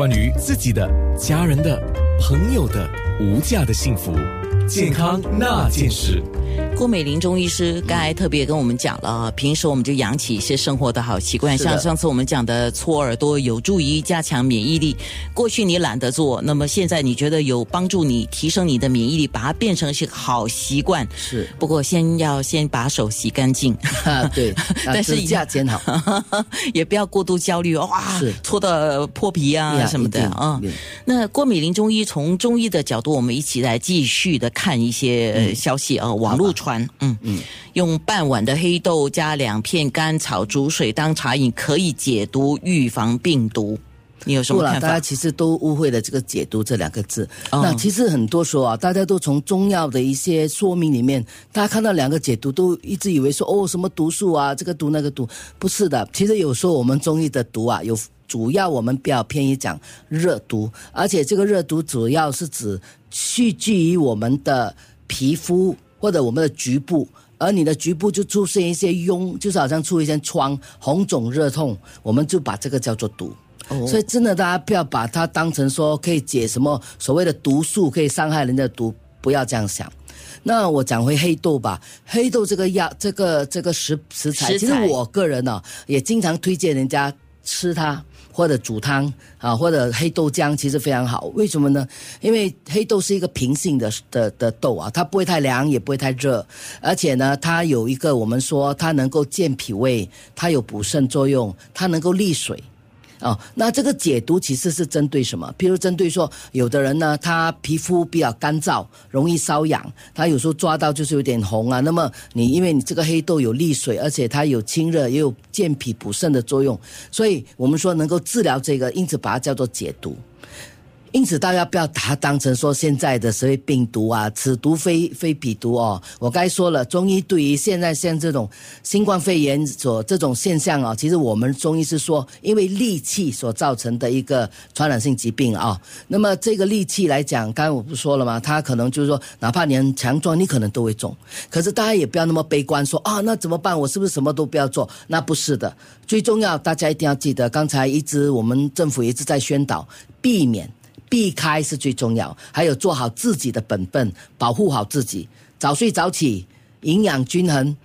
关于自己的、家人的、朋友的无价的幸福，健康那件事。郭美玲中医师刚才特别跟我们讲了，平时我们就养起一些生活的好习惯，像上次我们讲的搓耳朵有助于加强免疫力。过去你懒得做，那么现在你觉得有帮助你提升你的免疫力，把它变成是个好习惯。是。不过先要先把手洗干净，啊，对，啊 但是指甲剪好，也不要过度焦虑哇是，搓的破皮啊什么的啊。那郭美玲中医从中医的角度，我们一起来继续的看一些、呃消息啊，网络传，嗯嗯，用半碗的黑豆加两片甘草煮水当茶饮，可以解毒预防病毒。你有什么看法？其实都误会了这个“解毒”这两个字。哦那其实很多时候啊，大家都从中药的一些说明里面，大家看到两个解毒，都一直以为说哦什么毒素啊，这个毒那个毒，不是的。其实有时候我们中医的毒啊，有主要我们比较偏于讲热毒，而且这个热毒主要是指蓄积于我们的皮肤或者我们的局部。而你的局部就出现一些痈，就是好像出一些疮、红肿、热痛，我们就把这个叫做毒。哦所以真的，大家不要把它当成说可以解什么所谓的毒素，可以伤害人的毒，不要这样想。那我讲回黑豆吧，黑豆这个药，这个这个食食材，食材其实我个人呢、也经常推荐人家吃它。或者煮汤啊，或者黑豆浆，其实非常好。为什么呢？因为黑豆是一个平性的的的豆啊，它不会太凉，也不会太热，而且呢，它有一个我们说它能够健脾胃，它有补肾作用，它能够利水。哦，那这个解毒其实是针对什么？譬如针对说，有的人呢，他皮肤比较干燥，容易瘙痒，他有时候抓到就是有点红啊。那么你因为你这个黑豆有利水，而且它有清热，也有健脾补肾的作用，所以我们说能够治疗这个，因此把它叫做解毒。因此，大家不要把它当成说现在的所谓病毒啊，此毒非非彼毒哦。我该说了，中医对于现在像这种新冠肺炎所这种现象啊，其实我们中医是说，因为戾气所造成的一个传染性疾病啊。那么这个戾气来讲，刚才我不说了吗？它可能就是说，哪怕你很强壮，你可能都会中。可是大家也不要那么悲观，说啊，那怎么办？我是不是什么都不要做？那不是的，最重要，大家一定要记得，刚才一直我们政府一直在宣导，避免。避开是最重要，还有做好自己的本分，保护好自己，早睡早起，营养均衡，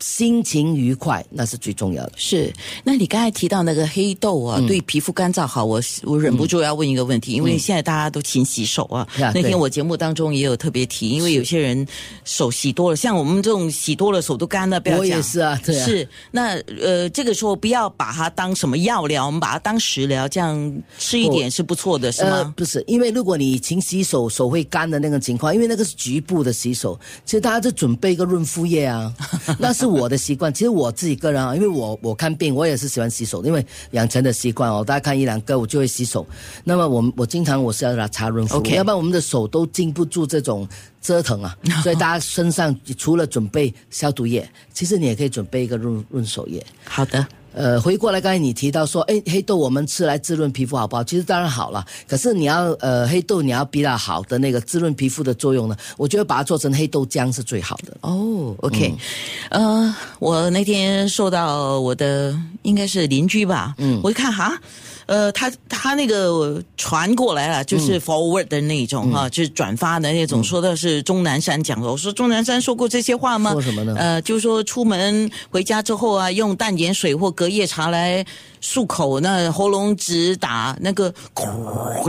心情愉快，那是最重要的。是，那你刚才提到那个黑豆啊，嗯对皮肤干燥好，我我忍不住要问一个问题，因为现在大家都勤洗手啊。那天我节目当中也有特别提，因为有些人手洗多了，像我们这种洗多了手都干了，不要我讲。也是啊，对啊。是，那呃，这个时候不要把它当什么药疗，我们把它当食疗，这样吃一点是不错的，是呃，吗？不是，因为如果你勤洗手，手会干的那个情况，因为那个是局部的洗手，其实大家就准备一个润肤液啊，那是我的习惯。其实我自己个人啊，因为我我看病，我也是喜欢洗手的，因为养成的习惯哦，大家看一两个我就会洗手。那么我我经常我是要拿擦润肤 OK 要不然我们的手都经不住这种折腾啊。所以大家身上除了准备消毒液，其实你也可以准备一个润润手液。好的，呃，回过来，刚才你提到说，哎，黑豆我们吃来滋润皮肤好不好？其实当然好了，可是你要呃，黑豆你要比较好的那个滋润皮肤的作用呢，我觉得把它做成黑豆浆是最好的。哦，OK，、呃，我那天受到我的应该是邻居吧，嗯，我一看哈。呃，他他那个传过来了，就是 forward 的那种哈、就是转发的那种，说的是钟南山讲的。我说钟南山说过这些话吗？说什么呢呃，就是说出门回家之后啊，用淡盐水或隔夜茶来漱口，那喉咙直打那个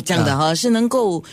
这样的哈、是能够。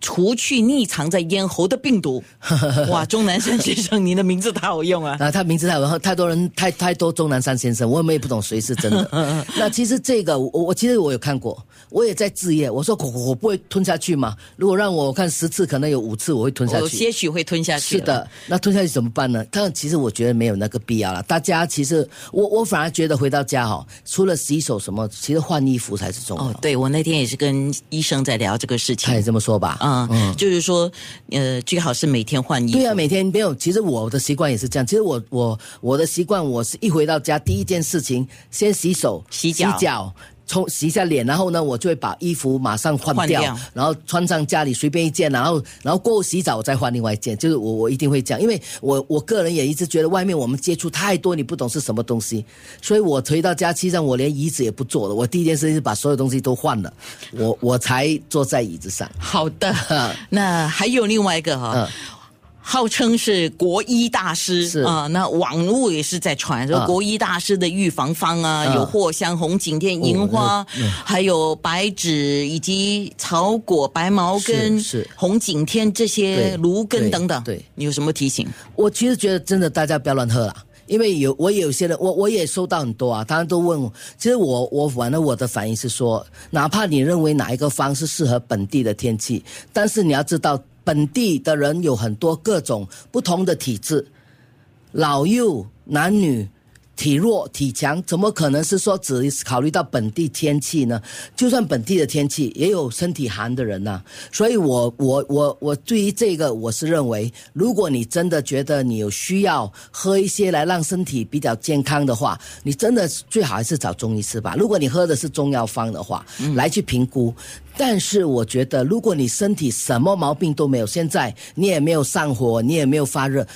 除去匿藏在咽喉的病毒，哇！钟南山先生，您的名字太好用啊！啊，他名字太好用，太多人太太多钟南山先生，我们也不懂谁是真的。那其实这个我我其实我有看过，我也在自业。我说我我不会吞下去嘛，如果让我看十次，可能有五次我会吞下我去。些许会吞下去。是，的，那吞下去怎么办呢？但其实我觉得没有那个必要了。大家其实我我反而觉得回到家哈、除了洗手什么，其实换衣服才是重要。哦，对，我那天也是跟医生在聊这个事情他也。这么说吧。嗯，就是说，呃，最好是每天换衣服。对啊，每天没有。其实我的习惯也是这样。其实我我我的习惯，我是一回到家第一件事情，先洗手、洗脚洗脚，冲洗一下脸，然后呢，我就会把衣服马上换掉，换掉。然后穿上家里随便一件，然后然后过后洗澡我再换另外一件，就是我我一定会这样，因为我我个人也一直觉得外面我们接触太多，你不懂是什么东西，所以我回到家，其实上我连椅子也不坐了，我第一件事情是把所有东西都换了，我我才坐在椅子上。好的，那还有另外一个哈、嗯号称是国医大师是啊、那网络也是在传说啊国医大师的预防方啊，啊有藿香、红景天、银花，还有白芷以及草果、白茅根、红景天这些对芦根等等。对你有什么提醒？我其实觉得真的大家不要乱喝了。因为有我有些人，我我也收到很多啊，他们都问我。其实我我反正我的反应是说，哪怕你认为哪一个方是适合本地的天气，但是你要知道，本地的人有很多各种不同的体质，老幼男女。体弱体强，怎么可能是说只考虑到本地天气呢？就算本地的天气，也有身体寒的人呐、所以我我我我对于这个，我是认为，如果你真的觉得你有需要喝一些来让身体比较健康的话，你真的最好还是找中医师吧。如果你喝的是中药方的话，来去评估。但是我觉得，如果你身体什么毛病都没有，现在你也没有上火，你也没有发热。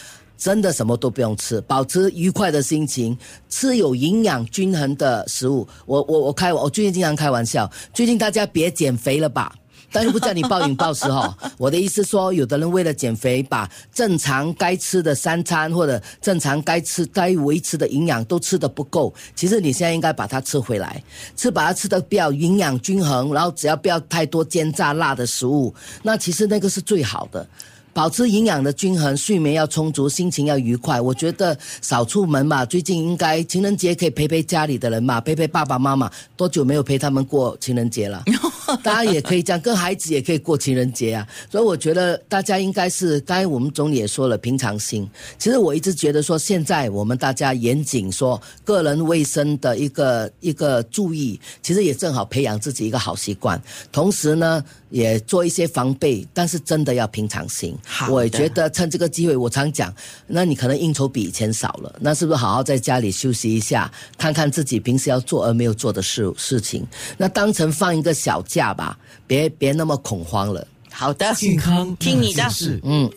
真的什么都不用吃，保持愉快的心情，吃有营养均衡的食物。我我我开我最近经常开玩笑，最近大家别减肥了吧。但是不叫你暴饮暴食哈，我的意思说，有的人为了减肥，把正常该吃的三餐或者正常该吃该维持的营养都吃得不够。其实你现在应该把它吃回来，吃把它吃的比较营养均衡，然后只要不要太多煎炸辣的食物，那其实那个是最好的。保持营养的均衡，睡眠要充足，心情要愉快。我觉得少出门嘛，最近应该情人节可以陪陪家里的人嘛，陪陪爸爸妈妈。多久没有陪他们过情人节了？大家也可以这样，跟孩子也可以过情人节啊。所以我觉得大家应该是，刚才我们总理也说了，平常心。其实我一直觉得说，现在我们大家严谨说个人卫生的一个一个注意，其实也正好培养自己一个好习惯。同时呢，也做一些防备，但是真的要平常心。好我也觉得趁这个机会，我常讲，那你可能应酬比以前少了，那是不是好好在家里休息一下，看看自己平时要做而没有做的事事情，那当成放一个小假吧，别别那么恐慌了。好的，健康听你的嗯。